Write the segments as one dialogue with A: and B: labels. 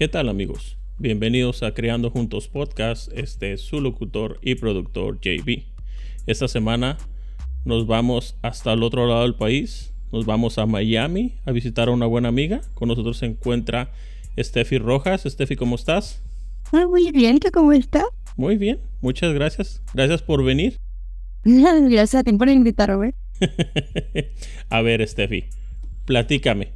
A: ¿Qué tal amigos? Bienvenidos a Creando Juntos Podcast. Este es su locutor y productor JB. Esta semana nos vamos hasta el otro lado del país. Nos vamos a Miami a visitar a una buena amiga. Con nosotros se encuentra Steffi Rojas. Steffi, ¿cómo estás?
B: Muy bien, ¿tú cómo estás?
A: Muy bien, muchas gracias. Gracias por venir.
B: Gracias a ti por invitarme.
A: a ver, Steffi, platícame.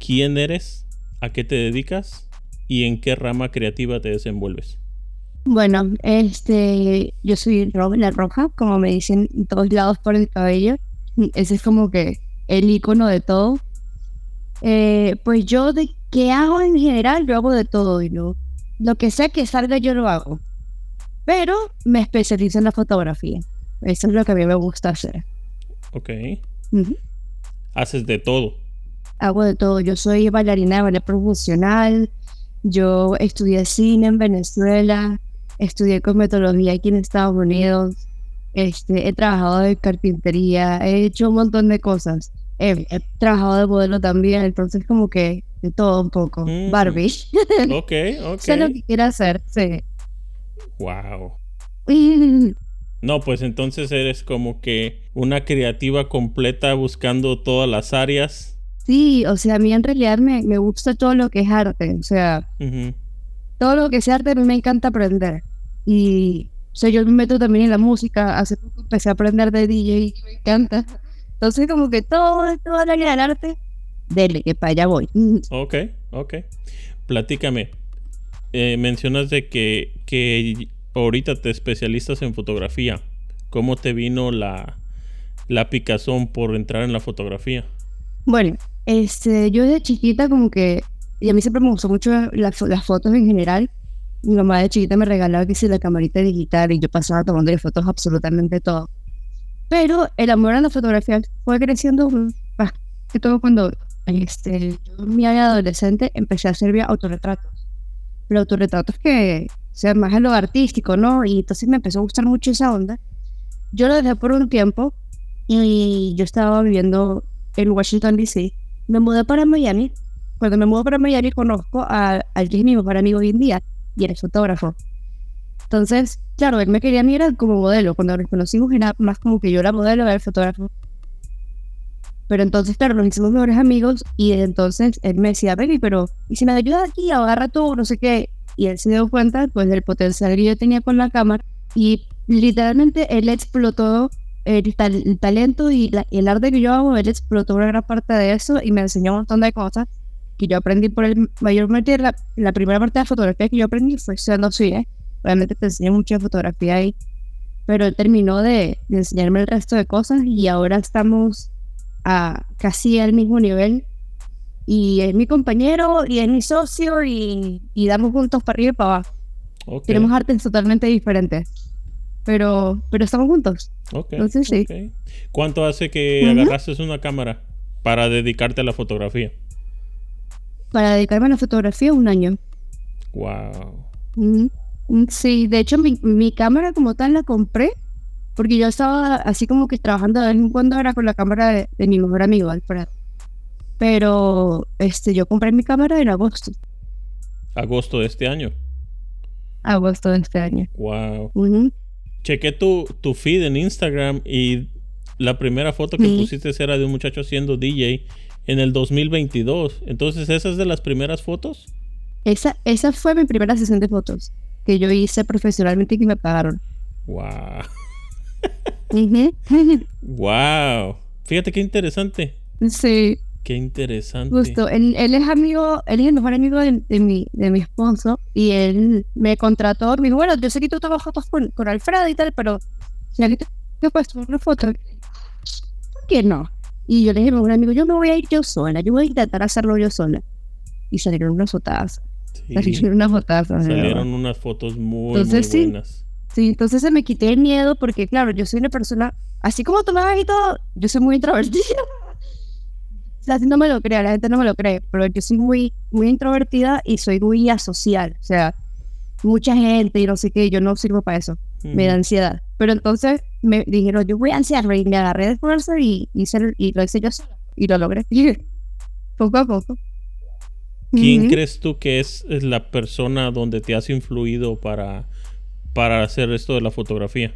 A: ¿Quién eres? ¿A qué te dedicas? ¿Y en qué rama creativa te desenvuelves?
B: Bueno, este, yo soy la Roja, como me dicen en todos lados por el cabello. Ese es como que el icono de todo. Eh, pues yo de qué hago en general, yo hago de todo y lo, lo que sea que salga yo lo hago. Pero me especializo en la fotografía. Eso es lo que a mí me gusta hacer.
A: Ok. Haces de todo.
B: Hago de todo. Yo soy bailarina de ballet profesional. Yo estudié cine en Venezuela. Estudié cosmetología aquí en Estados Unidos. Este, he trabajado de carpintería. He hecho un montón de cosas. He, trabajado de modelo también. Entonces, como que de todo un poco. Barbie.
A: Ok, ok.
B: sé lo que quiero hacer. Sí.
A: Wow. No, pues entonces eres como que una creativa completa buscando todas las áreas.
B: Sí, o sea, a mí en realidad me, me gusta todo lo que es arte, o sea, todo lo que es arte a mí me encanta aprender. Y, o sea, yo me meto también en la música, hace poco empecé a aprender de DJ y me encanta. Entonces, como que todo, todo el área del arte, dele, que para allá voy.
A: Ok, ok. Platícame. Eh, mencionas de que, que ahorita te especialistas en fotografía. ¿Cómo te vino la, la picazón por entrar en la fotografía?
B: Bueno, este, yo de chiquita como que, y a mí siempre me gustó mucho las fotos en general. Mi mamá de chiquita me regalaba que si la camarita digital y yo pasaba tomando fotos absolutamente todo. Pero el amor a la fotografía fue creciendo más que todo cuando este, yo, mi adolescente, empecé a hacer autorretratos. Pero autorretratos que sea, más a lo artístico, ¿no? Y entonces me empezó a gustar mucho esa onda. Yo lo dejé por un tiempo y yo estaba viviendo en Washington, D.C. Me mudé para Miami. Cuando me mudé para Miami conozco a, al que es mi mejor amigo hoy en día y era fotógrafo. Entonces, claro, él me quería mirar como modelo. Cuando nos conocimos era más como que yo era modelo, era el fotógrafo. Pero entonces, claro, nos hicimos mejores amigos y entonces él me decía, baby, pero ¿y si me ayudas aquí? Agarra tú, no sé qué y él se dio cuenta pues del potencial que yo tenía con la cámara y literalmente él explotó el, talento y el arte que yo hago, él explotó una gran parte de eso y me enseñó un montón de cosas que yo aprendí por el mayormente la, la primera parte de la fotografía que yo aprendí fue siendo ¿eh? Obviamente te enseñé mucha fotografía ahí, pero él terminó de, de enseñarme el resto de cosas y ahora estamos a casi al mismo nivel y es mi compañero y es mi socio y, damos juntos para arriba y para abajo. Tenemos artes totalmente diferentes, pero, pero estamos juntos. Entonces, sí.
A: ¿Cuánto hace que agarraste una cámara para dedicarte a la fotografía?
B: Para dedicarme a la fotografía, un año.
A: Wow.
B: Sí, de hecho mi, mi, cámara como tal la compré porque yo estaba así como que trabajando de vez en cuando era con la cámara de, de mi mejor amigo, Alfredo. Pero este, yo compré mi cámara en agosto.
A: ¿Agosto de este año?
B: Agosto de este año.
A: Wow. Chequé tu, tu feed en Instagram y la primera foto que pusiste era de un muchacho haciendo DJ en el 2022. Entonces, ¿esa es de las primeras fotos?
B: Esa, esa fue mi primera sesión de fotos que yo hice profesionalmente y que me pagaron.
A: Wow. wow. Fíjate qué interesante.
B: Sí.
A: Qué interesante.
B: Justo, él, él, es amigo, él es el mejor amigo de, mi, de mi esposo y él me contrató, me dijo, bueno, yo sé que tú tomas fotos con, con Alfredo y tal, pero si aquí te puesto una foto, ¿por qué no? Y yo le dije a un amigo, yo me voy a ir yo sola, yo voy a intentar hacerlo yo sola. Y salieron unas fotos. Salieron unas fotos.
A: Salieron unas fotos muy, entonces, muy buenas.
B: Sí, sí, entonces se me quité el miedo porque, claro, yo soy una persona, así como tú me ves y todo, yo soy muy introvertida la gente no me lo cree, la gente no me lo cree, pero yo soy muy, muy introvertida y soy muy asocial. O sea, mucha gente y no sé qué, yo no sirvo para eso. Me da ansiedad. Pero entonces me dijeron, yo voy a ansiar, y me agarré de esfuerzo y, y lo hice yo sola. Y lo logré. poco a poco.
A: ¿quién crees tú que es, la persona donde te has influido para, para hacer esto de la fotografía?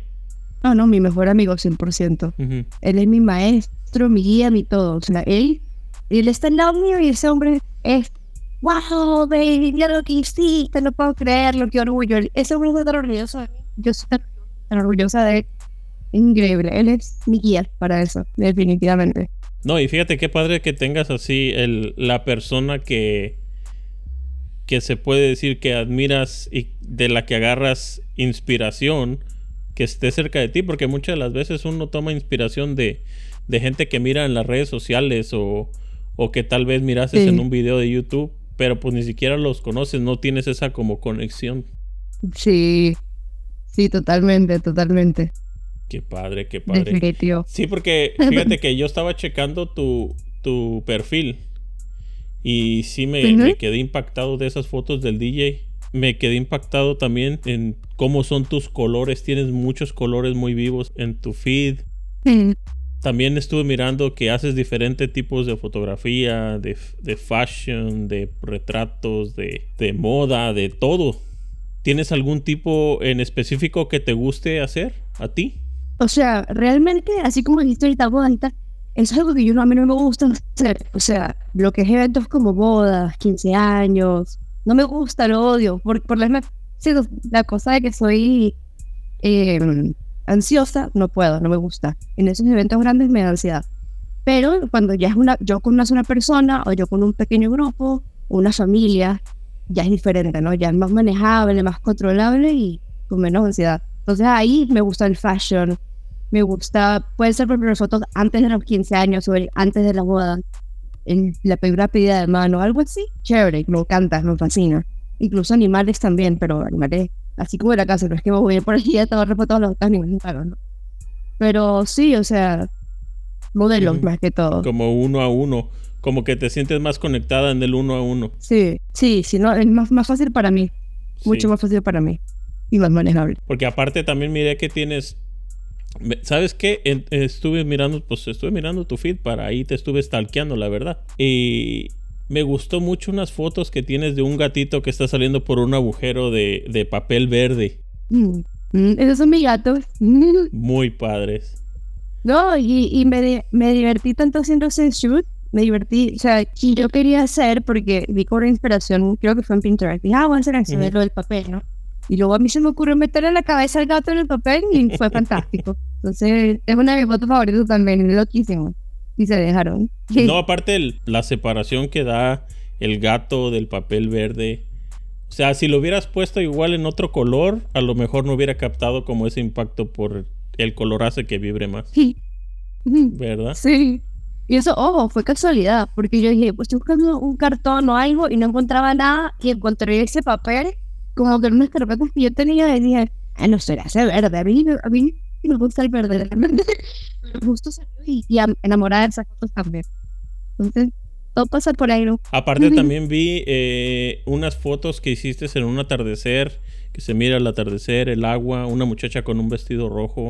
B: No, no, mi mejor amigo, 100%. Él es mi maestro, mi guía, mi todo. O sea, él, él está en lado mío y ese hombre es, wow, baby, mira lo que hiciste, no puedo creerlo, qué orgullo. Ese hombre está tan orgulloso de mí. Yo estoy tan orgullosa de él increíble. Él es mi guía para eso, definitivamente.
A: No, y fíjate qué padre que tengas así el, la persona que, que se puede decir que admiras y de la que agarras inspiración, que esté cerca de ti, porque muchas de las veces uno toma inspiración de, de gente que mira en las redes sociales o, o que tal vez mirases en un video de YouTube, pero pues ni siquiera los conoces, no tienes esa como conexión.
B: Sí, sí, totalmente, totalmente.
A: Qué padre, qué padre. Sí, porque fíjate que yo estaba checando tu, tu perfil y sí me, quedé impactado de esas fotos del DJ. Me quedé impactado también en cómo son tus colores. Tienes muchos colores muy vivos en tu feed. También estuve mirando que haces diferentes tipos de fotografía, de, de fashion, de retratos, de, de moda, de todo. ¿Tienes algún tipo en específico que te guste hacer a ti?
B: O sea, realmente, así como dijiste ahorita, bonita, es algo que yo no, a mí no me gusta hacer. O sea, lo que es eventos como bodas, 15 años, no me gusta, lo odio. Por, por la, la cosa de que soy em, ansiosa, no puedo, no me gusta. En esos eventos grandes me da ansiedad. Pero cuando ya es una, yo con una sola persona o yo con un pequeño grupo, una familia, ya es diferente, ¿no? Ya es más manejable, más controlable y con menos ansiedad. Entonces ahí me gusta el fashion, me gusta, puede ser por ejemplo fotos antes de los 15 años o antes de la boda, en la primera pedida de mano, algo así, chévere, me encanta, me fascina. Incluso animales también, pero animales así como de la casa, no es que me voy a ir por allí a tomar fotos los animales, ¿no? Pero sí, o sea, modelos más que todo.
A: Como uno a uno, como que te sientes más conectada en el uno a uno.
B: Sí, sí, sí, no, es más, más fácil para mí, mucho más fácil para mí y más manejable.
A: Porque aparte también miré que tienes ¿Sabes qué? Estuve mirando, pues estuve mirando tu feed para ahí te estuve stalkeando, la verdad. Y me gustó mucho unas fotos que tienes de un gatito que está saliendo por un agujero de, papel verde.
B: Mm, mm, esos son mis gatos.
A: Muy padres.
B: No, y, me, me divertí tanto haciendo ese shoot. Me divertí, o sea, yo quería hacer, porque vi con inspiración, creo que fue en Pinterest. Dije, ah, voy a hacer eso, lo del papel, ¿no? Y luego a mí se me ocurrió meterle la cabeza al gato en el papel y fue fantástico. Entonces, es una de mis fotos favoritas también, es loquísimo. Y se dejaron.
A: No, aparte la separación que da el gato del papel verde. O sea, si lo hubieras puesto igual en otro color, a lo mejor no hubiera captado como ese impacto por el color hace que vibre más. Sí. ¿Verdad?
B: Sí. Y eso, ojo, fue casualidad, porque yo dije, pues estoy buscando un cartón o algo y no encontraba nada y encontré ese papel como que unas carpetas que yo tenía y dije, ah, no será ese verde, a mí, a mí me gusta el verde, justo salió y, y enamorada de esas fotos también. Entonces, todo pasa por ahí, ¿no?
A: Aparte también vi eh, unas fotos que hiciste en un atardecer, que se mira el atardecer, el agua, una muchacha con un vestido rojo,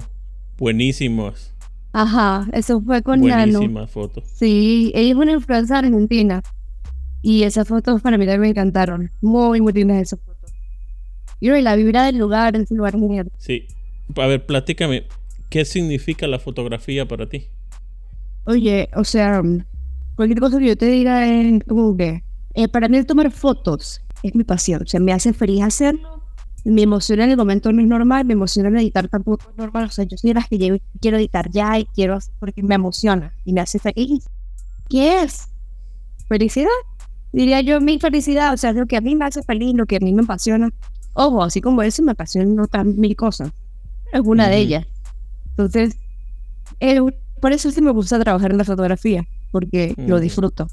A: buenísimas.
B: Ajá, eso fue con
A: Buenísimas fotos.
B: Sí, ella es una influencer argentina. Y esas fotos para mí también me encantaron. Muy, muy lindas esas fotos. Y la vibra del lugar, es un lugar genial.
A: Sí. A ver, platícame, ¿qué significa la fotografía para ti?
B: Oye, o sea, cualquier cosa que yo te diga como que eh, para mí tomar fotos es mi pasión, o sea, me hace feliz hacerlo, me emociona en el momento no es normal, me emociona en editar tampoco es normal, o sea, yo soy de las que quiero editar ya y quiero hacer porque me emociona y me hace feliz. ¿Qué es? ¿Felicidad? Diría yo mi felicidad, o sea, lo que a mí me hace feliz, lo que a mí me apasiona. Ojo, así como eso me apasionan otras mil cosas. Alguna de ellas. Entonces, por eso sí me gusta trabajar en la fotografía, porque lo disfruto.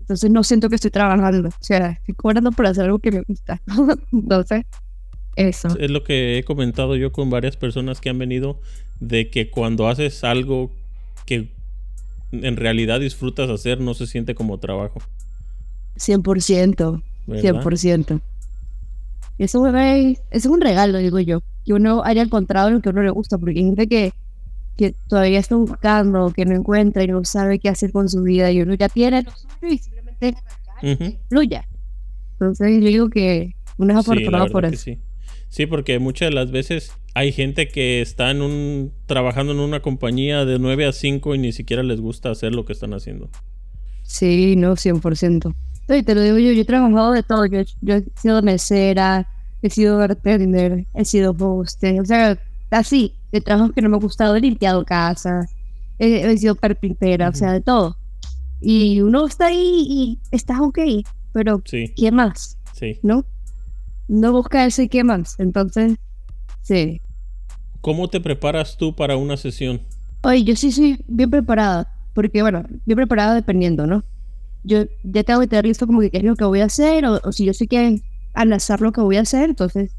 B: Entonces no siento que estoy trabajando, o sea, estoy cobrando por hacer algo que me gusta. Entonces, eso.
A: Es lo que he comentado yo con varias personas que han venido, de que cuando haces algo que en realidad disfrutas hacer, no se siente como trabajo.
B: 100%, 100%. Eso es un regalo, digo yo, que uno haya encontrado lo que a uno le gusta, porque hay gente que, que todavía está buscando, que no encuentra y no sabe qué hacer con su vida, y uno ya tiene lo suyo y simplemente fluya. Entonces yo digo que uno es afortunado por eso.
A: Sí. sí, porque muchas de las veces hay gente que está en un, trabajando en una compañía de 9 a 5 y ni siquiera les gusta hacer lo que están haciendo.
B: Sí, no, 100%. Sí, te lo digo yo, yo he trabajado de todo. Yo, he sido mesera, he sido bartender, he sido host, o sea, así, de trabajos que no me ha gustado, he limpiado casas, he, sido carpintera, o sea, de todo. Y uno está ahí y está ok, pero ¿qué más?
A: Sí.
B: ¿No? No busca ese qué más. Entonces, sí.
A: ¿Cómo te preparas tú para una sesión?
B: Oye, yo sí soy bien preparada, porque bueno, bien preparada dependiendo, ¿no? Yo ya tengo que tener listo como que qué es lo que voy a hacer, o, si yo sé que al lo que voy a hacer, entonces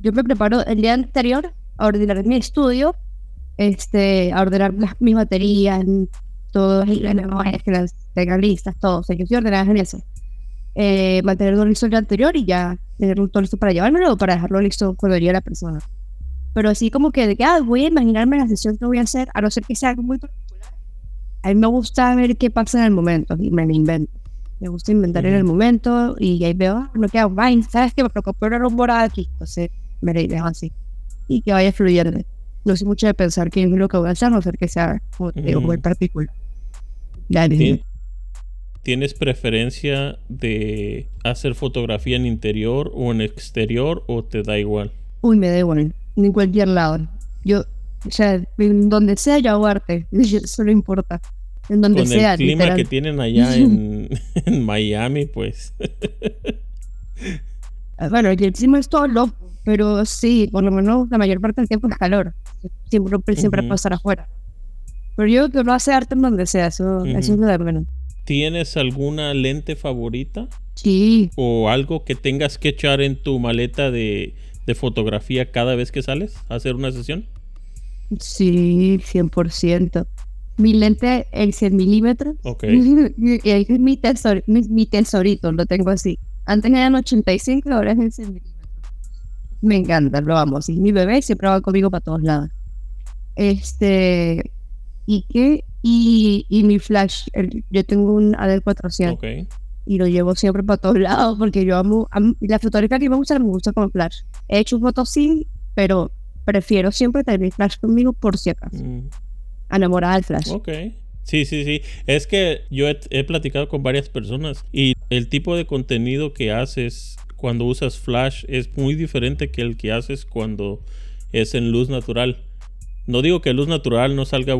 B: yo me preparo el día anterior a ordenar mi estudio, este, a ordenar mis baterías, todas las memorias que las tengan listas, todo. O sea, yo estoy ordenada en eso. Eh, mantenerlo listo el día anterior y ya tenerlo todo listo para llevármelo o para dejarlo listo cuando llegue la persona. Pero así como que de que ah, voy a imaginarme la sesión que voy a hacer, a no ser que sea algo muy particular. A mí me gusta ver qué pasa en el momento y me lo invento. Me gusta inventar en el momento y ahí veo, ah, lo que hago, ¿sabes qué? Me preocupa una rumora aquí. Entonces me lo dejo así. Y que vaya fluyendo no sé mucho de pensar qué es lo que voy a hacer, no ser que sea como muy particular.
A: ¿Tienes preferencia de hacer fotografía en interior o en exterior o te da igual?
B: Uy, me da igual, en cualquier lado. Yo, o sea, donde sea yo hago arte, eso no importa. En donde
A: Con
B: sea.
A: el clima que tienen allá en, en Miami, pues.
B: bueno, el clima es todo loco pero sí, por lo menos la mayor parte del tiempo es calor. Siempre, siempre pasar afuera. Pero yo que no hace arte en donde sea, eso, eso es lo de menos.
A: ¿Tienes alguna lente favorita?
B: Sí.
A: ¿O algo que tengas que echar en tu maleta de, de fotografía cada vez que sales a hacer una sesión?
B: Sí, 100%. Mi lente en 100 milímetros.
A: Ok.
B: Y ahí es mi, tesor, mi, tesorito, lo tengo así. Antes eran 85, ahora es en 100 milímetros. Me encanta, lo amo. Sí, mi bebé siempre va conmigo para todos lados. Este, ¿y qué? Y, y mi flash, yo tengo un AD400. Y lo llevo siempre para todos lados porque yo amo, la fotografía que me gusta, me gusta con flash. He hecho fotos sin, pero prefiero siempre tener mi flash conmigo por si acaso. Mm. Enamorada del flash.
A: Ok. Sí, sí, sí. Es que yo he, platicado con varias personas y el tipo de contenido que haces cuando usas flash es muy diferente que el que haces cuando es en luz natural. No digo que luz natural no salga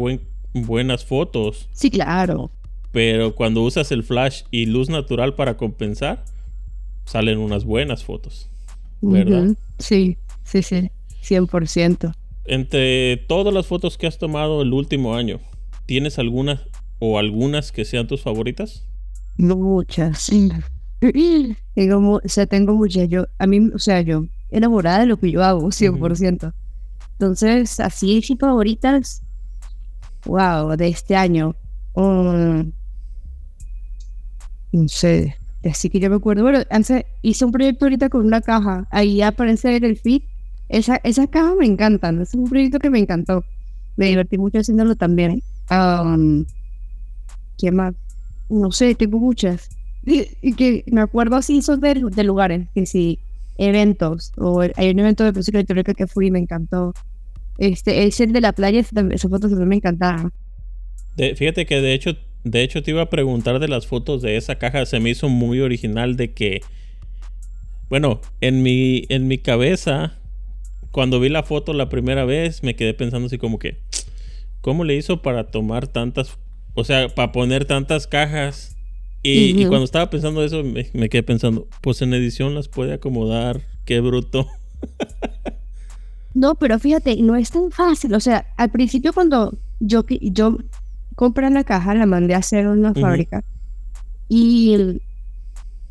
A: buenas fotos.
B: Sí, claro.
A: Pero cuando usas el flash y luz natural para compensar, salen unas buenas fotos. ¿Verdad?
B: Sí, sí, sí. 100%.
A: Entre todas las fotos que has tomado el último año, ¿tienes algunas o algunas que sean tus favoritas?
B: Muchas. tengo, o sea, tengo muchas. Yo, a mí, o sea, yo enamorada de lo que yo hago, 100%. Entonces, así mis favoritas, wow, de este año. Um, no sé, así que yo me acuerdo. Bueno, antes hice un proyecto ahorita con una caja. Ahí aparece en el feed. Esa, esas cajas me encantan. Es un proyecto que me encantó. Me divertí mucho haciéndolo también. Um, ¿Qué más? No sé, tengo muchas. Y, que me acuerdo así son de, lugares, que sí, eventos, o hay un evento de música electrónica que fui y me encantó. Este, ese de la playa, esas fotos también me encantaron.
A: fíjate que de hecho, de hecho te iba a preguntar de las fotos de esa caja, se me hizo muy original de que, bueno, en mi, en mi cabeza, cuando vi la foto la primera vez, me quedé pensando así como que, ¿cómo le hizo para tomar tantas, o sea, para poner tantas cajas y, cuando estaba pensando eso, me, quedé pensando, pues en edición las puede acomodar, qué bruto.
B: no, pero fíjate, no es tan fácil. O sea, al principio cuando yo, yo compré la caja, la mandé a hacer en una fábrica. Y,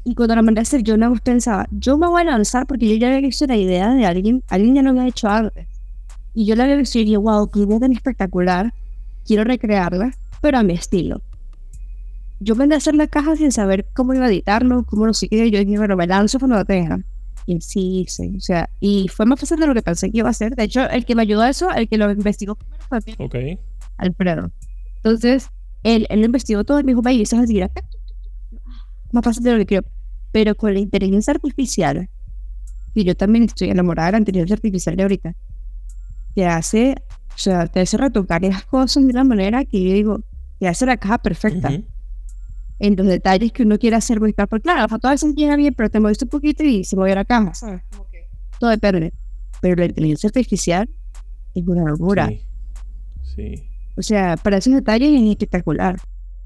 B: y cuando la mandé a hacer, yo no pensaba, yo me voy a lanzar porque yo ya había visto la idea de alguien, alguien ya lo había hecho antes. Y yo la había visto y dije, wow, qué idea tan espectacular, quiero recrearla, pero a mi estilo yo vendí a hacer la caja sin saber cómo iba a editarlo, cómo lo sigue. Yo dije, bueno, me lanzo cuando lo tenga. Y sí, sí, o sea, y fue más fácil de lo que pensé que iba a ser. De hecho, el que me ayudó a eso, el que lo investigó primero fue
A: okay.
B: Alfredo. Entonces, él, él lo investigó todo y me dijo, vaya, eso es así. más fácil de lo que creo. Pero con la inteligencia artificial, y yo también estoy enamorada de la inteligencia artificial de ahorita, te hace, o sea, te hace retocar las cosas de una manera que yo digo, te hace la caja perfecta. En los detalles que uno quiere hacer, porque claro, la foto a veces llega bien, pero te moviste un poquito y se movió la caja, ¿sabes? Todo depende. Pero la inteligencia artificial es una locura.
A: Sí. sí.
B: O sea, para esos detalles es espectacular.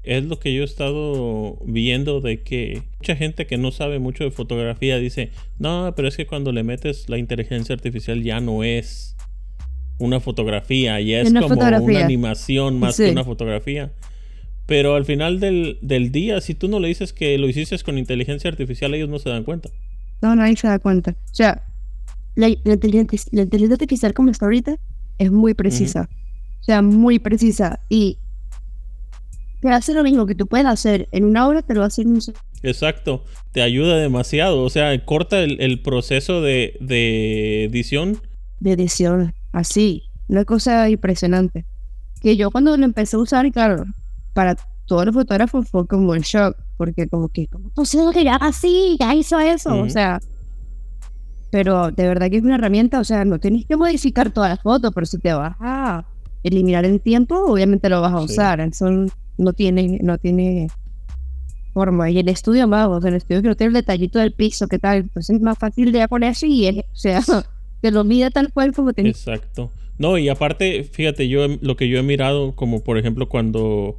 A: Es lo que yo he estado viendo de que mucha gente que no sabe mucho de fotografía dice, no, pero es que cuando le metes la inteligencia artificial ya no es una fotografía, ya es como una animación más que una fotografía. Pero al final del, del, día, si tú no le dices que lo hiciste con inteligencia artificial, ellos no se dan cuenta.
B: No, nadie se da cuenta. O sea, la, inteligencia, la inteligencia, artificial como está ahorita es muy precisa. O sea, muy precisa. Y te hace lo mismo que tú puedes hacer en una hora, te lo hace en un
A: Exacto, te ayuda demasiado. O sea, corta el, proceso de, de, edición.
B: De edición, así. Una cosa impresionante. Que yo cuando lo empecé a usar, claro, para todos los fotógrafos fue como el shock. Porque como que, ¿cómo posible que ya así? Ya hizo eso. O sea, pero de verdad que es una herramienta, o sea, no tienes que modificar todas las fotos, pero si te vas a eliminar el tiempo, obviamente lo vas a usar. Eso no tiene, no tiene forma. Y el estudio más, el estudio que no tiene el detallito del piso, ¿qué tal? Entonces es más fácil de ya con eso y, o sea, te lo mide tal cual como
A: tiene. Exacto. No, y aparte, fíjate, yo lo que yo he mirado, como por ejemplo cuando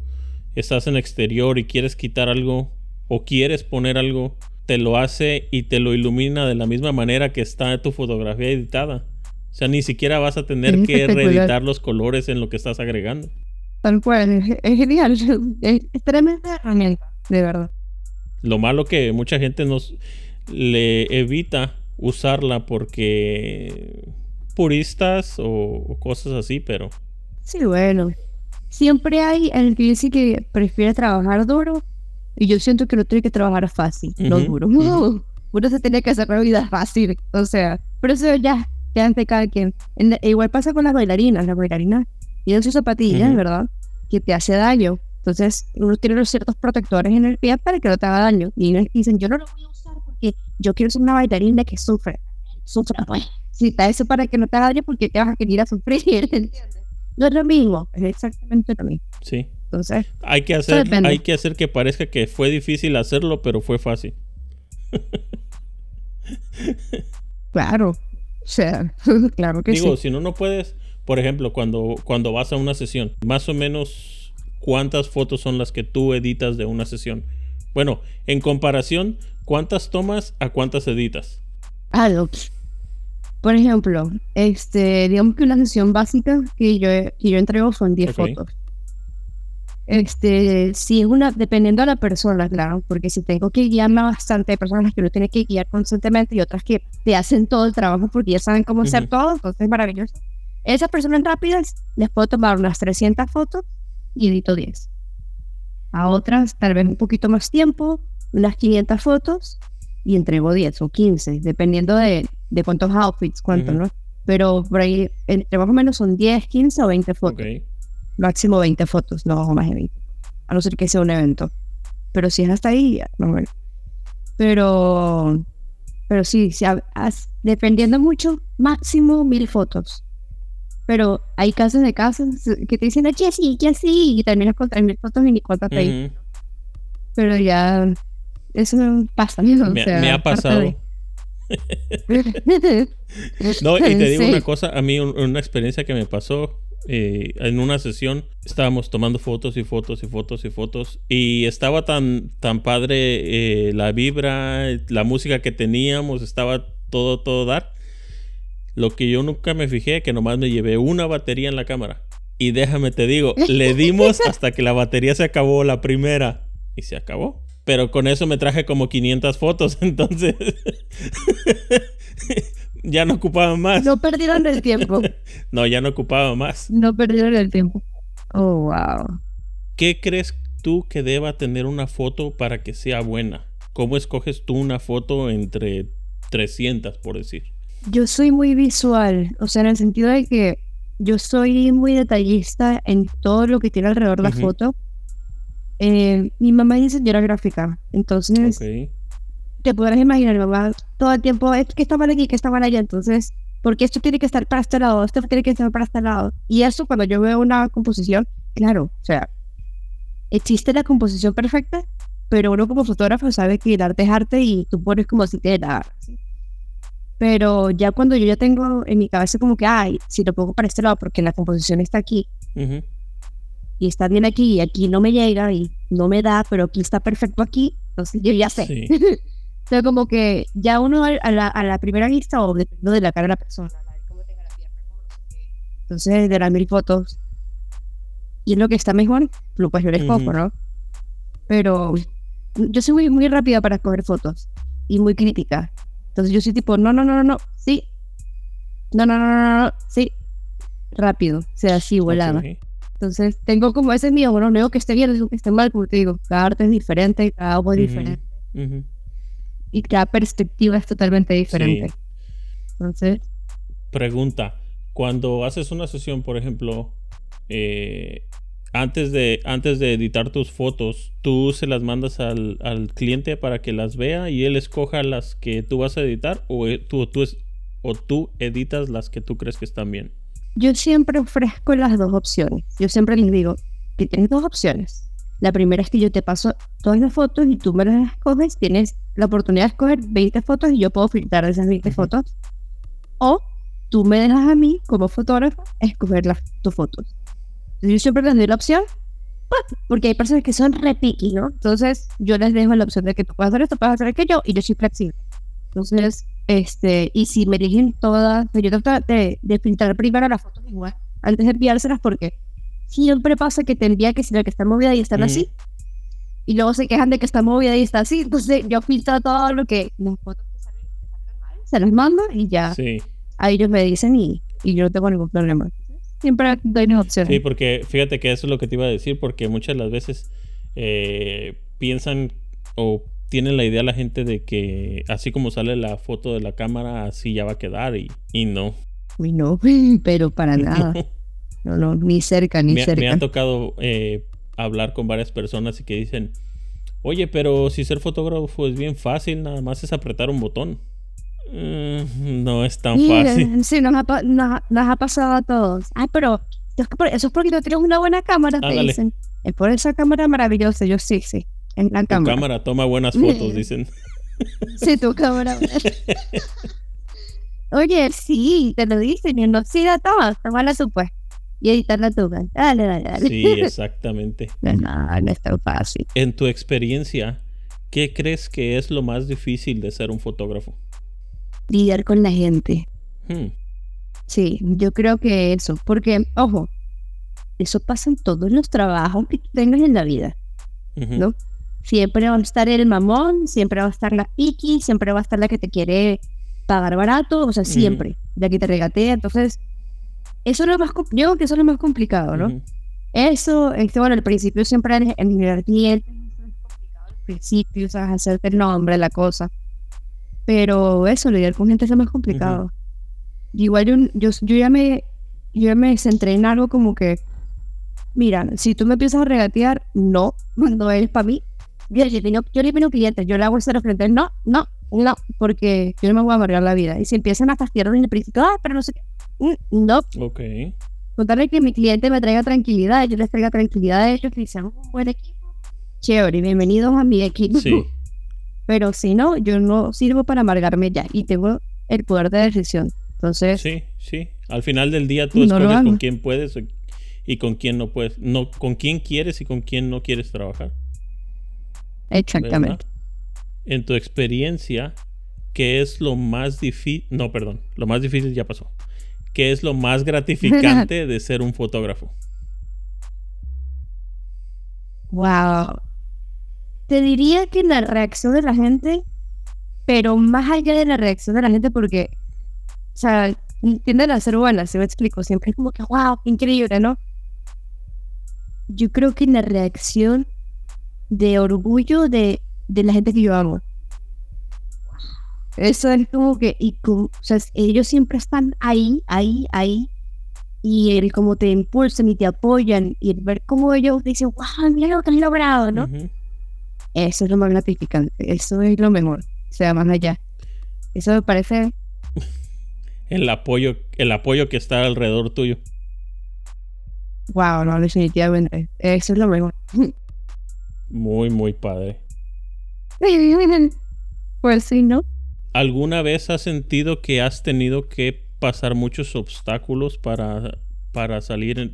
A: estás en exterior y quieres quitar algo o quieres poner algo, te lo hace y te lo ilumina de la misma manera que está tu fotografía editada. O sea, ni siquiera vas a tener que reeditar los colores en lo que estás agregando.
B: Tal cual, es, genial. Es, tremenda herramienta, de verdad.
A: Lo malo que mucha gente nos le evita usarla porque puristas o, cosas así, pero.
B: Sí, bueno. Siempre hay el que dice que prefiere trabajar duro y yo siento que no tiene que trabajar fácil, no duro. Uno se tiene que hacer la vida fácil, o sea, pero eso ya, ya de cada quien. igual pasa con las bailarinas, las bailarinas tienen sus zapatillas, ¿verdad? Que te hace daño. Entonces, uno tiene los ciertos protectores en el pie para que no te haga daño. Y dicen, yo no lo voy a usar porque yo quiero ser una bailarina que sufre. Sufre, pues. Si está eso para que no te haga daño, porque te vas a querer a sufrir, ¿entiendes? No es lo mismo, es exactamente lo mismo.
A: Sí. Entonces, hay que hacer, hay que hacer que parezca que fue difícil hacerlo, pero fue fácil.
B: claro. O sea, claro que
A: Digo, si no, no puedes, por ejemplo, cuando, cuando vas a una sesión, más o menos cuántas fotos son las que tú editas de una sesión. Bueno, en comparación, ¿cuántas tomas a cuántas editas?
B: Ah, por ejemplo, este, digamos que una sesión básica que yo, que yo entrego son 10 fotos. Este, si es una, dependiendo de la persona, claro, porque si tengo que guiarme bastante, hay personas que no tienen que guiar constantemente y otras que te hacen todo el trabajo porque ya saben cómo hacer todo, entonces es maravilloso. Esas personas rápidas les puedo tomar unas 300 fotos y edito 10. A otras, tal vez un poquito más tiempo, unas 500 fotos y entrego 10 o 15, dependiendo de, de cuántos outfits, cuánto, ¿no? Pero por ahí, entre más o menos son 10, 15 o 20 fotos máximo 20 fotos, no más de 20. A no ser que sea un evento. Pero si es hasta ahí, no bueno. Pero, pero sí, si dependiendo mucho, máximo mil fotos. Pero hay casos de casos que te dicen, oye, sí, que sí, y terminas con mil fotos y ni cuántas ahí. Pero ya, eso pasa. Me,
A: me ha pasado. no, y te digo una cosa, a mí una experiencia que me pasó eh, en una sesión estábamos tomando fotos y fotos y fotos y fotos y estaba tan, tan padre eh, la vibra, la música que teníamos, estaba todo, todo dar. Lo que yo nunca me fijé, que nomás me llevé una batería en la cámara. Y déjame te digo, le dimos hasta que la batería se acabó la primera y se acabó. Pero con eso me traje como 500 fotos, entonces ya no ocupaba más.
B: No perdieron el tiempo.
A: no, ya no ocupaba más.
B: No perdieron el tiempo. Oh, wow.
A: ¿Qué crees tú que deba tener una foto para que sea buena? ¿Cómo escoges tú una foto entre 300, por decir?
B: Yo soy muy visual, o sea, en el sentido de que yo soy muy detallista en todo lo que tiene alrededor de la foto. Eh, mi mamá es diseñadora gráfica, entonces
A: Ok.
B: te podrás imaginar, mamá todo el tiempo, es que está mal aquí, que está mal allá, entonces, porque esto tiene que estar para este lado, esto tiene que estar para este lado. Y eso cuando yo veo una composición, claro, o sea, existe la composición perfecta, pero uno como fotógrafo sabe que el arte es arte y tú pones como si te da. ¿sí? Pero ya cuando yo ya tengo en mi cabeza como que, ay, si lo pongo para este lado porque la composición está aquí
A: Ujú.
B: y está bien aquí y aquí no me llega y no me da, pero aquí está perfecto aquí, entonces yo ya sé.
A: Sí.
B: Entonces como que ya uno a la, a la primera vista o dependiendo de la cara de la persona, cómo tenga la pierna. Entonces de las mil fotos y es lo que está mejor, lo pues yo le escojo,
A: Ujú.
B: ¿no? Pero yo soy muy, muy rápida para escoger fotos y muy crítica. Entonces yo soy tipo, no, no, no, no, no, sí. No, no, no, no, no, no, sí. Rápido, o sea, así, volada.
A: Ok.
B: Entonces tengo como ese mío, bueno, no digo que esté bien, digo que esté mal, te digo, cada arte es diferente, cada ojo es diferente y cada perspectiva es totalmente diferente.
A: Sí.
B: Entonces,
A: Pregunta, cuando haces una sesión, por ejemplo, eh, antes, de, antes de editar tus fotos, ¿tú se las mandas al, al cliente para que las vea y él escoja las que tú vas a editar o eh, tú, tú, es- o tú editas las que tú crees que están bien?
B: yo siempre ofrezco las dos opciones. Yo siempre les digo que tienes dos opciones. La primera es que yo te paso todas las fotos y tú me las escoges. Tienes la oportunidad de escoger 20 fotos y yo puedo filtrar esas 20
A: Ujú.
B: fotos. O tú me dejas a mí, como fotógrafo, escoger las, tus fotos. Entonces, yo siempre les doy la opción, pues, porque hay personas que son re picky, ¿no? Entonces, yo les dejo la opción de que tú puedas hacer esto, puedes hacer aquello, y yo soy flexible. Entonces, este, y si me eligen todas, pues yo trato de, de filtrar primero las fotos igual, antes de enviárselas, porque siempre pasa que te envía que si la que está movida y están
A: Ujú.
B: así, y luego se quejan de que está movida y está así, entonces yo filtro todo lo que, las fotos que salen, que salgan mal, se las mando y ya,
A: Sí,
B: a ellos me dicen y, y yo no tengo ningún problema. Siempre las opciones.
A: sí, porque fíjate que eso es lo que te iba a decir, porque muchas de las veces eh, piensan o tienen la idea la gente de que así como sale la foto de la cámara, así ya va a quedar y, y no.
B: Uy, no, pero para nada. No, no, ni cerca, ni
A: me,
B: cerca.
A: me ha tocado eh, hablar con varias personas y que dicen, oye, pero si ser fotógrafo es bien fácil, nada más es apretar un botón. Mm, no es tan
B: Mira,
A: fácil.
B: Sí, nos ha, pa- nos, ha- nos ha pasado a todos. Ay, pero eso es porque no tienes una buena cámara, te dicen. Es por esa cámara maravillosa. Yo sí, sí. En la
A: Tu
B: cámara.
A: cámara toma buenas fotos, dicen.
B: Sí, tu cámara. Oye, sí, te lo dicen. Y no, sí, la tomas, toma la supe. Y editarla tú. Dale, dale, dale.
A: Sí, exactamente.
B: No, no es tan fácil.
A: En tu experiencia, ¿qué crees que es lo más difícil de ser un fotógrafo?
B: Lidiar con la gente.
A: Hmm,
B: Sí, yo creo que eso. Porque, ojo, eso pasa en todos los trabajos que tengas en la vida.
A: ujú,
B: ¿no? Siempre va a estar el mamón, siempre va a estar la piqui, siempre va a estar la que te quiere pagar barato, o sea, siempre, la que te regatea. Entonces, eso es lo más, yo creo que eso es lo más complicado, ¿no?
A: ujú.
B: Eso, este, bueno, al principio siempre en, en generar clientes, eso es complicado al principio, o sea, hacerte el nombre, la cosa. Pero eso, lidiar con gente es más complicado. Igual yo, yo, yo ya me, yo ya me centré en algo como que, mira, si tú me empiezas a regatear, no, no es para mí. Yo, yo, tengo- yo le pido clientes, yo le hago estar frente, no, no, no, porque yo no me voy a amargar la vida. Y si empiezan a fastidiar en el principio, ah, pero no sé qué, mm, no,
A: Ok.
B: contarle que mi cliente me traiga tranquilidad, yo les traiga tranquilidad a ellos y sean un buen equipo. Chévere, bienvenidos a mi equipo.
A: Sí.
B: Pero si no, yo no sirvo para amargarme ya y tengo el poder de decisión. Entonces,
A: Sí, sí. Al final del día tú
B: No
A: escoges con quién puedes y con quién no puedes. No, con quién quieres y con quién no quieres trabajar.
B: exactamente.
A: ¿verdad? En tu experiencia, ¿qué es lo más difícil? No, perdón. Lo más difícil ya pasó. ¿Qué es lo más gratificante de ser un fotógrafo?
B: Wow. Te diría que la reacción de la gente, pero más allá de la reacción de la gente, porque, o sea, tienden a ser buenas, se me explico. Siempre es como que, wow, increíble, ¿no? Yo creo que la reacción de orgullo de, de la gente que yo amo. Eso es como que, y como- o sea, ellos siempre están ahí, ahí, ahí, y el cómo te impulsan y te apoyan y ver cómo ellos dicen, wow, mira lo que han logrado, ¿no? Eso es lo más gratificante, eso es lo mejor, o sea, más allá. Eso me parece...
A: el apoyo, el apoyo que está alrededor tuyo.
B: Wow, no, definitivamente. Eso es lo mejor.
A: Muy, muy padre.
B: Pues sí, ¿no?
A: ¿Alguna vez has sentido que has tenido que pasar muchos obstáculos para, para salir,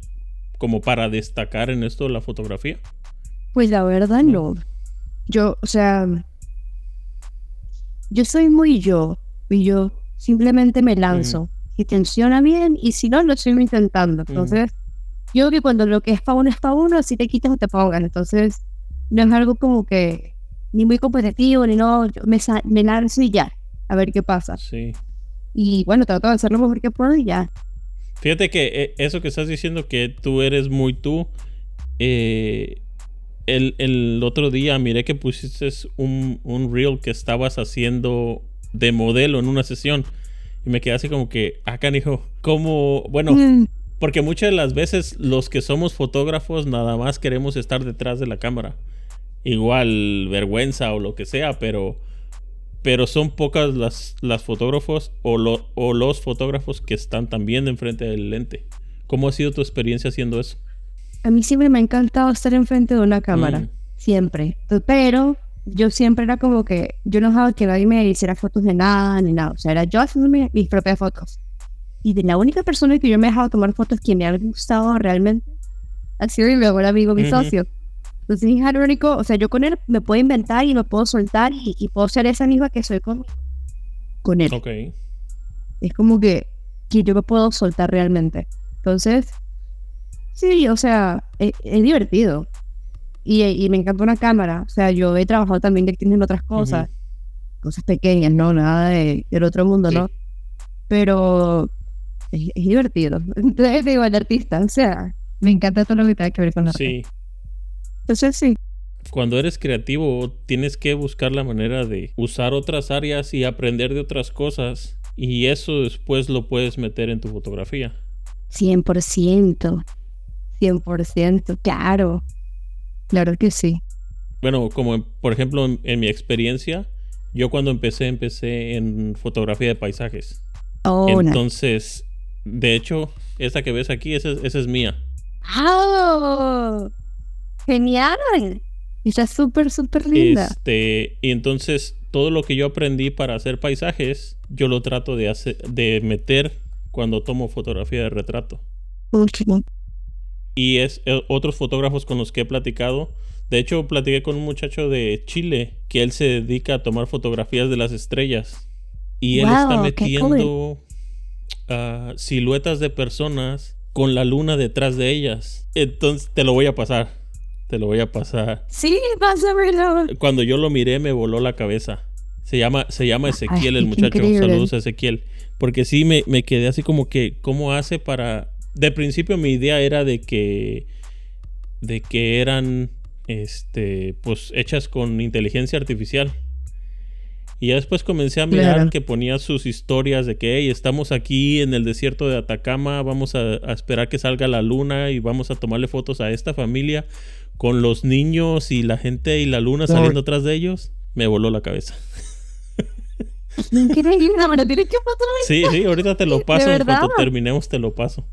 A: como para destacar en esto de la fotografía?
B: Pues la verdad no. Yo, o sea, yo soy muy yo, y yo simplemente me lanzo. Y funciona bien, y si no, lo estoy intentando. Entonces, yo creo que cuando lo que es para uno es para uno, si te quitas o te pongan. Entonces, no es algo como que ni muy competitivo, ni no, yo me, me lanzo y ya, a ver qué pasa.
A: Sí.
B: Y bueno, trato de hacer lo mejor que puedo y ya.
A: Fíjate que eh, eso que estás diciendo, que tú eres muy tú, eh, el, el, otro día miré que pusiste un, un reel que estabas haciendo de modelo en una sesión. Y me quedé así como que, ah, canijo, como, bueno, mm. porque muchas de las veces los que somos fotógrafos nada más queremos estar detrás de la cámara. Igual vergüenza o lo que sea, pero pero son pocas las, las fotógrafos o, o los fotógrafos que están también enfrente del lente. ¿Cómo ha sido tu experiencia haciendo eso?
B: A mí siempre me ha encantado estar enfrente de una cámara, mm. siempre. Pero yo siempre era como que yo no dejaba que nadie me hiciera fotos de nada ni nada. O sea, era yo haciendo mis, propias fotos. Y de la única persona que yo me he dejado tomar fotos que me ha gustado realmente ha sido mi mejor amigo, mi socio. Entonces es único, o sea, yo con él me puedo inventar y me puedo soltar y, puedo ser esa misma que soy con, con él.
A: Ok.
B: Es como que, que yo me puedo soltar realmente. Entonces, sí, o sea, es, divertido. Y, y, me encanta una cámara. O sea, yo he trabajado también de en otras cosas. Cosas pequeñas, ¿no? Nada de, del otro mundo, ¿no? Pero es, divertido. Entonces, digo, el artista, o sea, me encanta todo lo que tenga que ver con la
A: Sí.
B: Entonces sí.
A: Cuando eres creativo tienes que buscar la manera de usar otras áreas y aprender de otras cosas y eso después lo puedes meter en tu fotografía.
B: 100%. 100%, claro. Claro que sí.
A: Bueno, como por ejemplo en, mi experiencia, yo cuando empecé, empecé en fotografía de paisajes. Oh, Entonces, de hecho, esta que ves aquí, esa, esa es mía.
B: ¡Oh! Genial. Está súper, súper linda.
A: Este, y entonces todo lo que yo aprendí para hacer paisajes, yo lo trato de, hacer, de meter cuando tomo fotografía de retrato. Y es eh, otros fotógrafos con los que he platicado. De hecho, platiqué con un muchacho de Chile que él se dedica a tomar fotografías de las estrellas. Y él está metiendo ah, siluetas de personas con la luna detrás de ellas. Entonces te lo voy a pasar. Te lo voy a pasar.
B: Sí, pásamelo.
A: Cuando yo lo miré me voló la cabeza. Se llama, se llama Ezequiel el muchacho. Saludos a Ezequiel. Porque sí me, me quedé así como que, ¿cómo hace para...? De principio mi idea era de que... De que eran, este, pues hechas con inteligencia artificial. Y ya después comencé a mirar que ponía sus historias de que hey, estamos aquí en el desierto de Atacama, vamos a, a, esperar que salga la luna y vamos a tomarle fotos a esta familia con los niños y la gente y la luna saliendo atrás de ellos, me voló la cabeza.
B: Increíble, me tienes que pasar.
A: Sí, sí, ahorita te lo paso. En cuanto terminemos, te lo paso.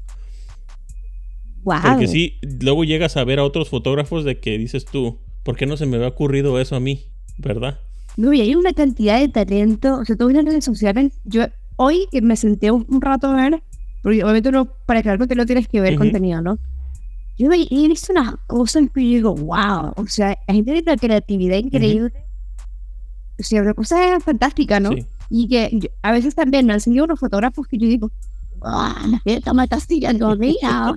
B: Wow.
A: Porque sí, luego llegas a ver a otros fotógrafos de que dices tú, ¿por qué no se me había ocurrido eso a mí? ¿Verdad?
B: No, y hay una cantidad de talento. O sea, en las redes sociales, yo hoy me senté un, rato a ver, porque obviamente no, para crear contenido tienes que ver contenido, ¿no? yo he visto unas cosas que yo digo, wow, o sea, la gente tiene una creatividad increíble. O sea, una cosa fantástica, ¿no? Y que a veces también me han seguido unos fotógrafos que yo digo, me está siguiendo mía.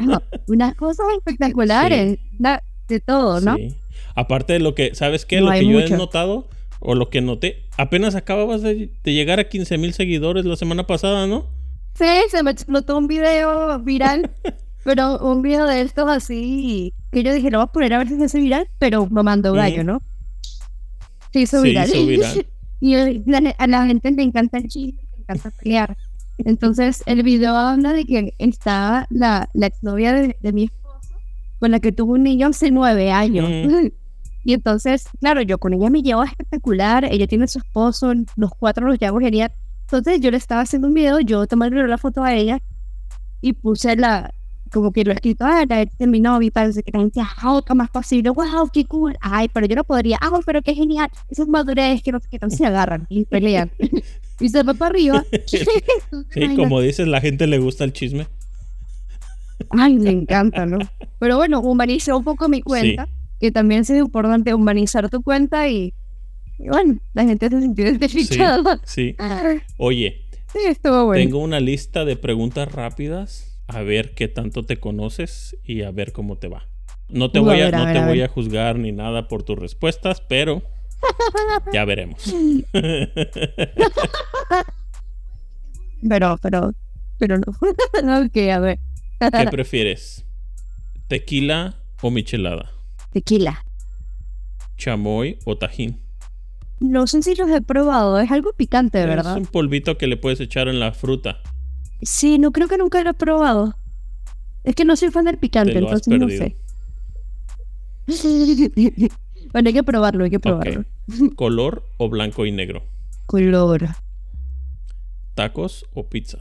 B: unas cosas espectaculares, de todo, ¿no? Sí.
A: Aparte de lo que, ¿sabes qué? lo que yo he notado, o lo que noté, apenas acababas de, de llegar a 15 mil seguidores la semana pasada, ¿no?
B: Sí, se me explotó un video viral Pero un video de estos así, que yo dije, lo voy a poner a ver si se hace viral, pero me mandó gallo, ¿no? Se hizo viral. y a la gente le encanta el chiste, le encanta pelear. Entonces, el video habla de que estaba la, la exnovia de, de mi esposo, con la que tuvo un niño hace nueve años.
A: Mm.
B: Y entonces, claro, yo con ella me llevo espectacular, ella tiene su esposo, los cuatro los llevo genial. Entonces yo le estaba haciendo un video, yo tomándole la foto a ella y puse la, como que lo he escrito, ah, la ex de mi novio, parece que la gente, lo más posible, wow, qué cool, ay, pero yo no podría, ah, pero qué genial, esa es madurez, que no qué, entonces se agarran y pelean. y se va para arriba.
A: Sí, como dices, la gente le gusta el chisme.
B: Ay, me encanta, ¿no? Pero bueno, humanicé un poco mi cuenta, que también es importante humanizar tu cuenta y, y bueno, la gente se sintió identificada.
A: Sí. Oye,
B: Sí, estuvo bueno.
A: tengo una lista de preguntas rápidas. A ver qué tanto te conoces y a ver cómo te va. No te
B: a
A: voy a,
B: ver, a
A: no
B: ver,
A: te
B: a
A: voy a juzgar ni nada por tus respuestas, pero ya veremos.
B: Pero, pero, pero no. ok, a ver.
A: ¿Qué prefieres? ¿Tequila o michelada?
B: Tequila.
A: ¿Chamoy o tajín?
B: No sé si los he probado, es algo picante, ¿verdad?
A: Es un polvito que le puedes echar en la fruta.
B: Sí, no creo que nunca lo he probado. Es que no soy fan del picante, entonces no sé. bueno, hay que probarlo, hay que probarlo.
A: ¿Color o blanco y negro?
B: Color.
A: ¿Tacos o pizza?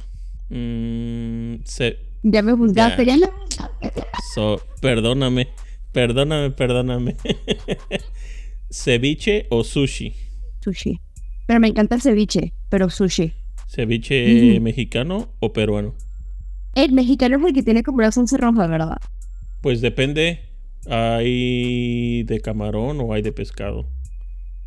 A: Mm, se-
B: Ya me juzgaste,
A: Ya.
B: ya, me juzgaste.
A: so- perdóname, perdóname, perdóname. ¿Ceviche o sushi?
B: Sushi. Pero me encanta el ceviche, pero sushi.
A: ¿Ceviche mexicano o peruano?
B: El mexicano es el que tiene como la salsa roja, ¿verdad?
A: Pues depende. ¿Hay de camarón o hay de pescado?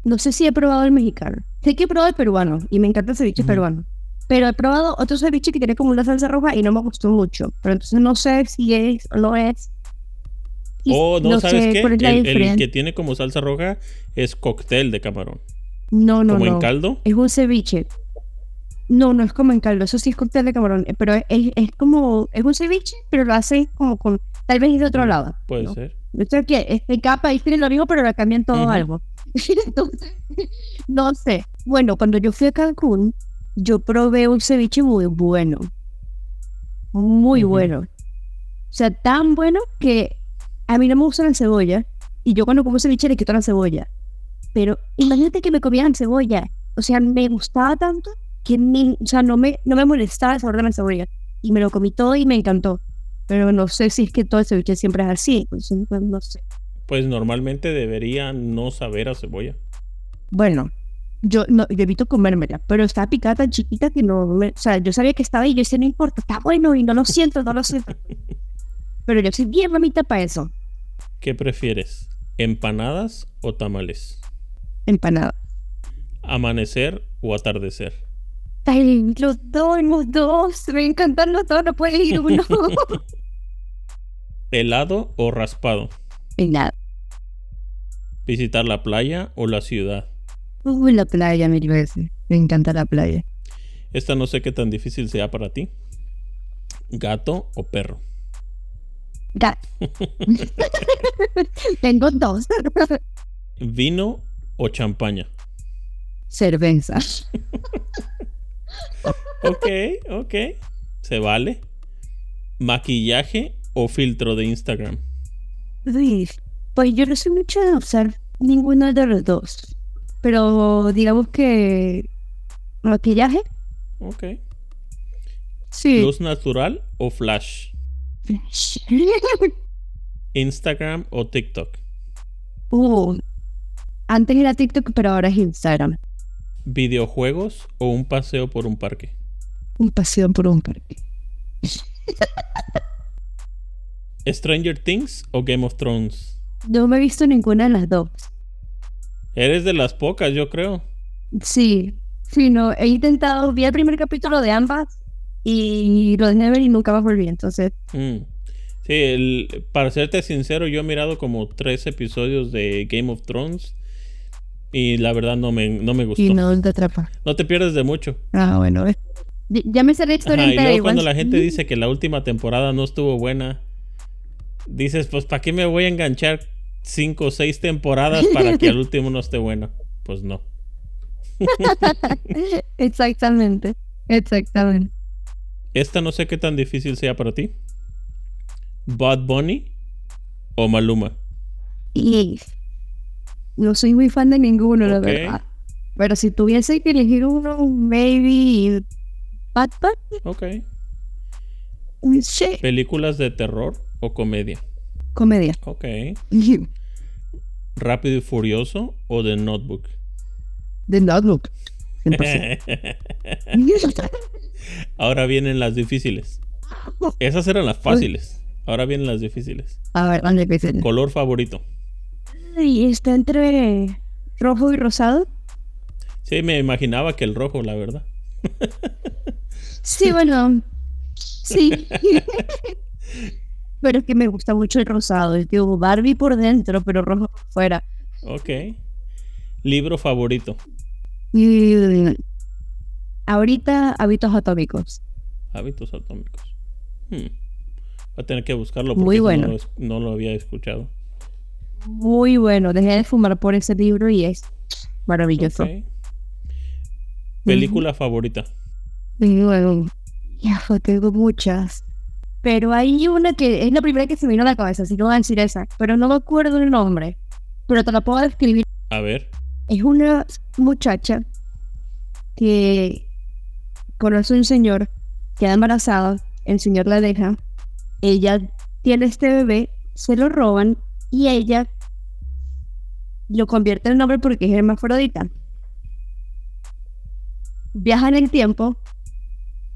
B: No sé si he probado el mexicano. Sé que he probado el peruano y me encanta el ceviche peruano. Pero he probado otro ceviche que tiene como una salsa roja y no me gustó mucho. Pero entonces no sé si es o no es. Y
A: Oh, no, ¿sabes
B: sé
A: qué? El, que tiene como salsa roja es cóctel de camarón.
B: No, no,
A: como
B: no.
A: en caldo.
B: Es un ceviche. No, no es como en caldo. Eso sí es cóctel de camarón. eh, Pero es, es como. Es un ceviche, pero lo hace como con. Tal vez es de otro lado.
A: Mm, Puede
B: ¿no?
A: ser.
B: Yo sé que este capa y tiene lo mismo, pero le cambian todo
A: Ujú.
B: algo. Entonces, no sé. Bueno, cuando yo fui a Cancún, yo probé un ceviche muy bueno. Muy bueno. O sea, tan bueno que a mí no me gusta la cebolla. Y yo cuando como ceviche le quito la cebolla. Pero imagínate que me comían cebolla. O sea, me gustaba tanto que ni, o sea, no, me, no me molestaba el sabor de la cebolla. Y me lo comí todo y me encantó. Pero no sé si es que todo el ceviche siempre es así. Pues, no sé.
A: Pues normalmente debería no saber a cebolla.
B: Bueno, yo, no, yo evito comérmela, pero estaba picada tan chiquita que no me, o sea, yo sabía que estaba ahí, yo decía, no importa, está bueno y no lo siento, no lo siento. Pero yo soy bien mamita para eso.
A: ¿Qué prefieres? ¿Empanadas o tamales?
B: Empanada.
A: ¿Amanecer o atardecer?
B: Ay, los dos, los dos, me encantan los dos, no puede ir uno.
A: ¿Helado o raspado?
B: nada.
A: ¿Visitar la playa o la ciudad?
B: Uy, la playa mil veces. Me encanta la playa.
A: Esta no sé qué tan difícil sea para ti. ¿Gato o perro?
B: Gato. Tengo dos.
A: ¿Vino o champaña?
B: Cerveza.
A: Ok, ok. Se vale. ¿Maquillaje o filtro de Instagram?
B: Pues yo no soy mucho de usar ninguno de los dos. Pero digamos que maquillaje,
A: Ok.
B: sí.
A: ¿Luz natural o flash? ¿Instagram o TikTok?
B: Uh, antes era TikTok, pero ahora es Instagram.
A: ¿Videojuegos o un paseo por un parque?
B: Un paseo por un parque.
A: ¿Stranger Things o Game of Thrones?
B: No me he visto ninguna de las dos.
A: Eres de las pocas, yo creo.
B: Sí, sí, no. He intentado, vi el primer capítulo de ambas y lo dejé de ver y nunca más volví. Entonces,
A: Mm. Sí, el- para serte sincero, yo he mirado como tres episodios de Game of Thrones y la verdad no me, no me gustó.
B: y
A: No.
B: no te atrapa.
A: te pierdes de mucho.
B: Ah, bueno. Ya- me sé la historia
A: Ajá, y luego cuando la gente dice que la última temporada no estuvo buena, dices, pues ¿para qué me voy a enganchar cinco o seis temporadas para que al último no esté bueno? Pues no.
B: Exactamente, exactamente.
A: Esta no sé qué tan difícil sea para ti. Bad Bunny o Maluma.
B: Y no soy muy fan de ninguno, la verdad. Pero si tuviese que elegir uno, maybe Bad Bunny.
A: Ok.
B: Sí.
A: ¿Películas de terror o comedia?
B: Comedia.
A: Ok. ¿Rápido y Furioso o The Notebook?
B: The Notebook. 100%.
A: Ahora vienen las difíciles. Esas eran las fáciles. Ahora vienen las difíciles.
B: A ver, ¿dónde?
A: Color favorito.
B: Y está entre rojo y rosado.
A: Sí, me imaginaba que el rojo, la verdad.
B: Sí, bueno. Sí. pero es que me gusta mucho el rosado. Es tipo Barbie por dentro, pero rojo por fuera.
A: Ok. Libro favorito.
B: Y ahorita hábitos atómicos.
A: Hábitos atómicos. Hmm. Voy a tener que buscarlo
B: Muy
A: porque ese
B: bueno.
A: no, lo es- no lo había escuchado.
B: Muy bueno. Dejé de fumar por ese libro y es maravilloso.
A: Película favorita.
B: Bueno, ya tengo muchas. Pero hay una que es la primera que se me vino a la cabeza, si no voy a decir esa. Pero no me acuerdo el nombre. Pero te la puedo describir.
A: A ver.
B: Es una muchacha que conoce a un señor, queda embarazada, el señor la deja, ella tiene este bebé, se lo roban y ella lo convierte en hombre porque es hermafrodita. Viaja en el tiempo,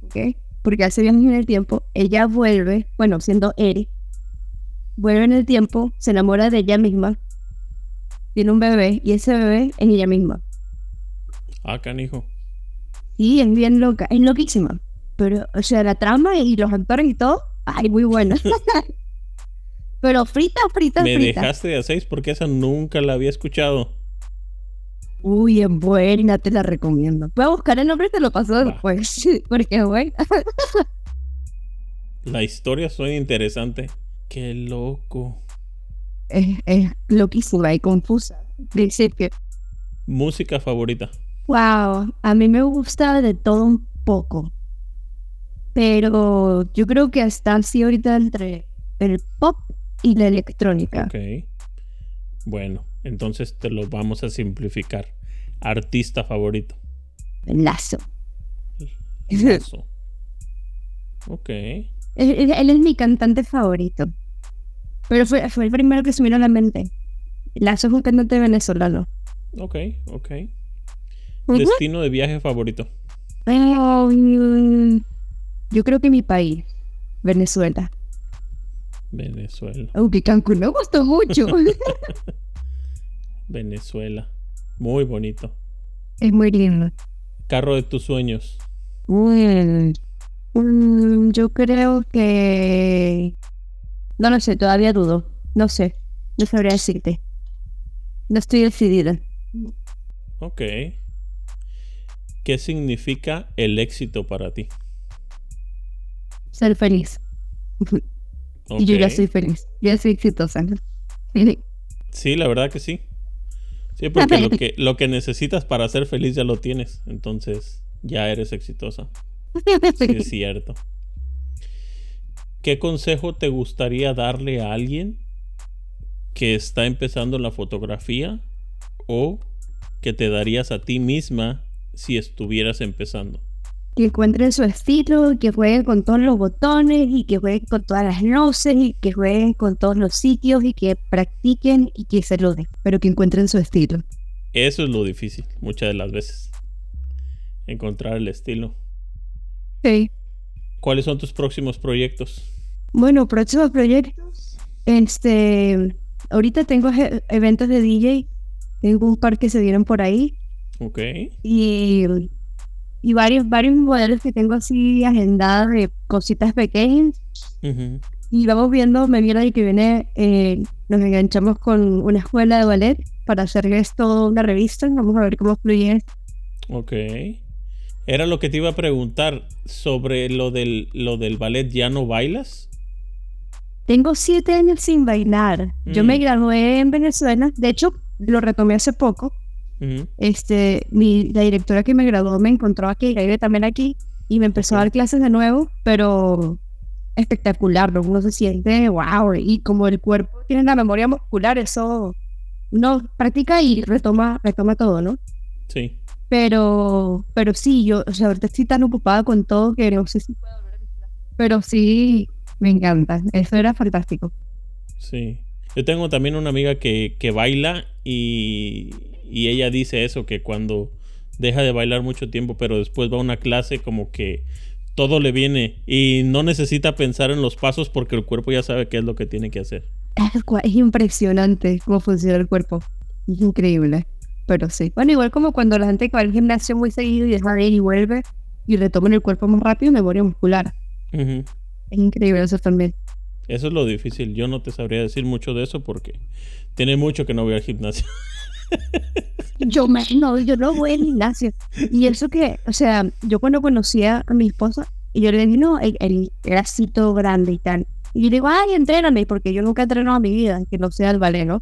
B: ¿ok? Porque hace viajes en el tiempo, ella vuelve, bueno, siendo Eri, vuelve en el tiempo, se enamora de ella misma, tiene un bebé y ese bebé es ella misma.
A: Ah, canijo.
B: Sí, es bien loca, es loquísima. Pero, o sea, la trama y los actores y todo, ay, muy buena. Pero frita, frita,
A: Me
B: frita.
A: dejaste de a seis porque esa nunca la había escuchado.
B: Uy, es buena, te la recomiendo. Voy a buscar el nombre y te lo paso después. Porque es buena.
A: La historia suena interesante. Qué loco.
B: Es, es loquísima y confusa. Dice que,
A: Música favorita.
B: wow, a mí me gusta de todo un poco. Pero yo creo que está así ahorita entre el pop y la electrónica.
A: Ok. Bueno, entonces te lo vamos a simplificar. Artista favorito.
B: Lazo.
A: Lazo. Ok.
B: Él, es mi cantante favorito. Pero fue, fue el primero que se me vino a la mente. Lazo es un cantante venezolano.
A: Ok, ok. Destino de viaje favorito.
B: Yo creo que mi país, Venezuela.
A: Venezuela.
B: Aunque Cancún me gustó mucho.
A: Venezuela. Muy bonito.
B: es muy lindo.
A: Carro de tus sueños.
B: Yo creo que... No lo sé, todavía dudo. No sé. No sabría decirte. No estoy decidida.
A: Ok. ¿Qué significa el éxito para ti?
B: Ser feliz. Y yo ya soy feliz. Ya soy exitosa.
A: Sí, la verdad que sí. Sí, porque lo que, lo que necesitas para ser feliz ya lo tienes. Entonces, ya eres exitosa. Sí, es cierto. ¿Qué consejo te gustaría darle a alguien que está empezando la fotografía o que te darías a ti misma si estuvieras empezando?
B: Que encuentren su estilo, que jueguen con todos los botones y que jueguen con todas las luces y que jueguen con todos los sitios y que practiquen y que se lo den, pero que encuentren su estilo.
A: Eso es lo difícil muchas de las veces. Encontrar el estilo.
B: Sí.
A: ¿Cuáles son tus próximos proyectos?
B: Bueno, próximos proyectos. Este, ahorita tengo eventos de DJ, tengo un par que se dieron por ahí
A: Ok.
B: y, y varios, varios modelos que tengo así agendados de cositas pequeñas. Y vamos viendo, me viene el que viene, eh, nos enganchamos con una escuela de ballet para hacer esto una revista. Vamos a ver cómo fluye.
A: Ok. Era lo que te iba a preguntar sobre lo del, lo del ballet. ¿Ya no bailas?
B: Tengo siete años sin bailar. Yo
A: Mm.
B: me gradué en Venezuela. De hecho, lo retomé hace poco. Este, mi, la directora que me graduó me encontró aquí, y vive también aquí. y me empezó a dar clases de nuevo, pero espectacular, ¿no? uno se siente wow, y como el cuerpo tiene la memoria muscular, eso uno practica y retoma, retoma todo, ¿no?
A: Sí.
B: Pero, pero sí, yo, o sea, ahorita estoy tan ocupada con todo que no sé si puedo volver a Pero sí, me encanta, eso era fantástico.
A: Sí. Yo tengo también una amiga que, que baila y, y ella dice eso, que cuando deja de bailar mucho tiempo, pero después va a una clase como que todo le viene y no necesita pensar en los pasos porque el cuerpo ya sabe qué es lo que tiene que hacer.
B: Es impresionante cómo funciona el cuerpo. Es increíble. Pero sí. Bueno, igual como cuando la gente que va al gimnasio muy seguido y deja de ir y vuelve y retoma el cuerpo más rápido, memoria muscular. Es increíble eso también.
A: Eso es lo difícil. Yo no te sabría decir mucho de eso porque tiene mucho que no voy al gimnasio.
B: yo no, yo no voy al gimnasio. Y eso que, o sea, yo cuando conocía a mi esposa, y yo le dije, no, el, el grasito grande y tal. Y yo digo, ay, entréname, porque yo nunca he entrenado en mi vida, que no sea el ballet, ¿no?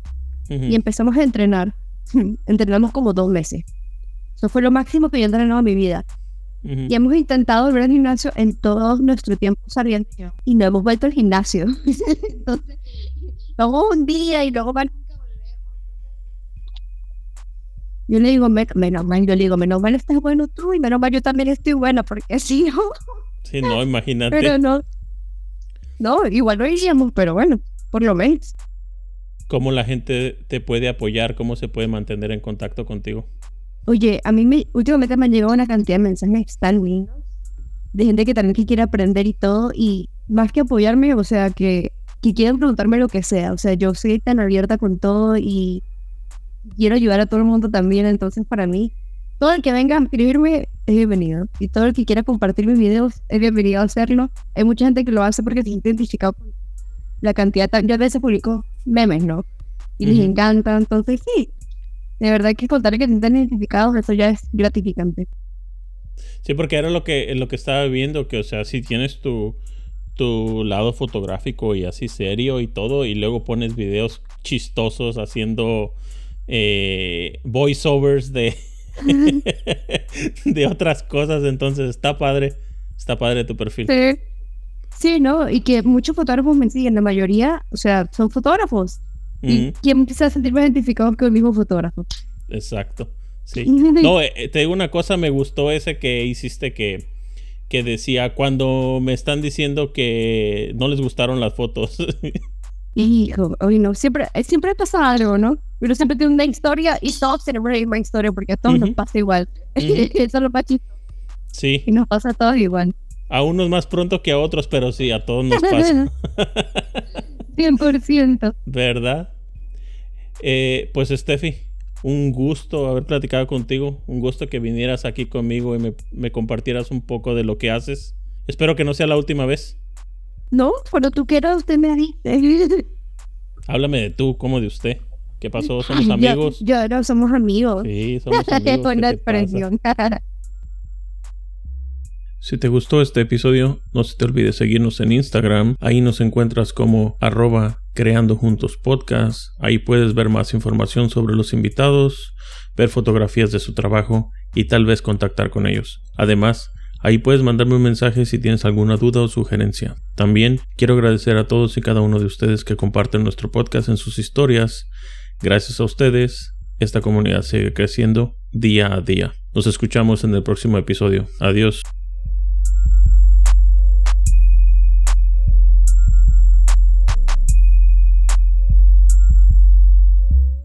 B: Y empezamos a entrenar. Entrenamos como dos meses. Eso fue lo máximo que yo he entrenado en mi vida. Y hemos intentado volver al gimnasio en todo nuestro tiempo saliendo y no hemos vuelto al gimnasio. Entonces, vamos un día y luego van yo le digo, menos mal, yo le digo, menos mal estás bueno tú y menos mal yo también estoy buena, porque si no.
A: Sí, no, imagínate.
B: Pero no. No, igual lo iríamos, pero bueno, por lo menos.
A: ¿Cómo la gente te puede apoyar? ¿Cómo se puede mantener en contacto contigo?
B: Oye, a mí me, últimamente me han llegado una cantidad de mensajes tan lindos de gente que también quiere aprender y todo, y más que apoyarme, o sea, que, que quieren preguntarme lo que sea, o sea, yo soy tan abierta con todo y quiero ayudar a todo el mundo también, entonces para mí, todo el que venga a escribirme es bienvenido. Y todo el que quiera compartir mis videos es bienvenido a hacerlo. Hay mucha gente que lo hace porque se siente identificado con la cantidad. Yo a veces publico memes, ¿no? Y les encanta, entonces sí. De verdad que contar que se sienten identificados, eso ya es gratificante.
A: Sí, porque era lo que, lo que estaba viendo, que o sea, si tienes tu, tu lado fotográfico y así serio y todo, y luego pones videos chistosos haciendo eh, voiceovers de, de otras cosas. Entonces está padre. Está padre tu perfil.
B: Sí. Sí, ¿no? Y que muchos fotógrafos me siguen, la mayoría, o sea, son fotógrafos. ¿Y quién empieza a sentirme identificado con el mismo fotógrafo?
A: Exacto. Sí. No, eh, te digo una cosa, me gustó ese que hiciste que, que decía cuando me están diciendo que no les gustaron las fotos.
B: Hijo, oye, no, siempre, eh, siempre pasa algo, ¿no? Pero siempre tiene una historia y todos tienen una misma historia porque a todos nos pasa igual. Eso es lo más
A: Sí.
B: Y nos pasa a todos igual.
A: A unos más pronto que a otros, pero sí, a todos nos pasa.
B: 100%.
A: ¿Verdad? Eh, pues, Steffi, un gusto haber platicado contigo. Un gusto que vinieras aquí conmigo y me, me compartieras un poco de lo que haces. Espero que no sea la última vez.
B: No, cuando tú quieras, usted me dice.
A: Háblame de tú, como de usted. ¿Qué pasó? ¿Somos amigos?
B: Ya, no somos amigos.
A: Sí, somos amigos.
B: Con la expresión.
A: Si te gustó este episodio, no se te olvide seguirnos en Instagram. Ahí nos encuentras como arroba creando juntos podcast. Ahí puedes ver más información sobre los invitados, ver fotografías de su trabajo y tal vez contactar con ellos. Además, Ahí puedes mandarme un mensaje si tienes alguna duda o sugerencia. También quiero agradecer a todos y cada uno de ustedes que comparten nuestro podcast en sus historias. Gracias a ustedes, esta comunidad sigue creciendo día a día. Nos escuchamos en el próximo episodio. Adiós.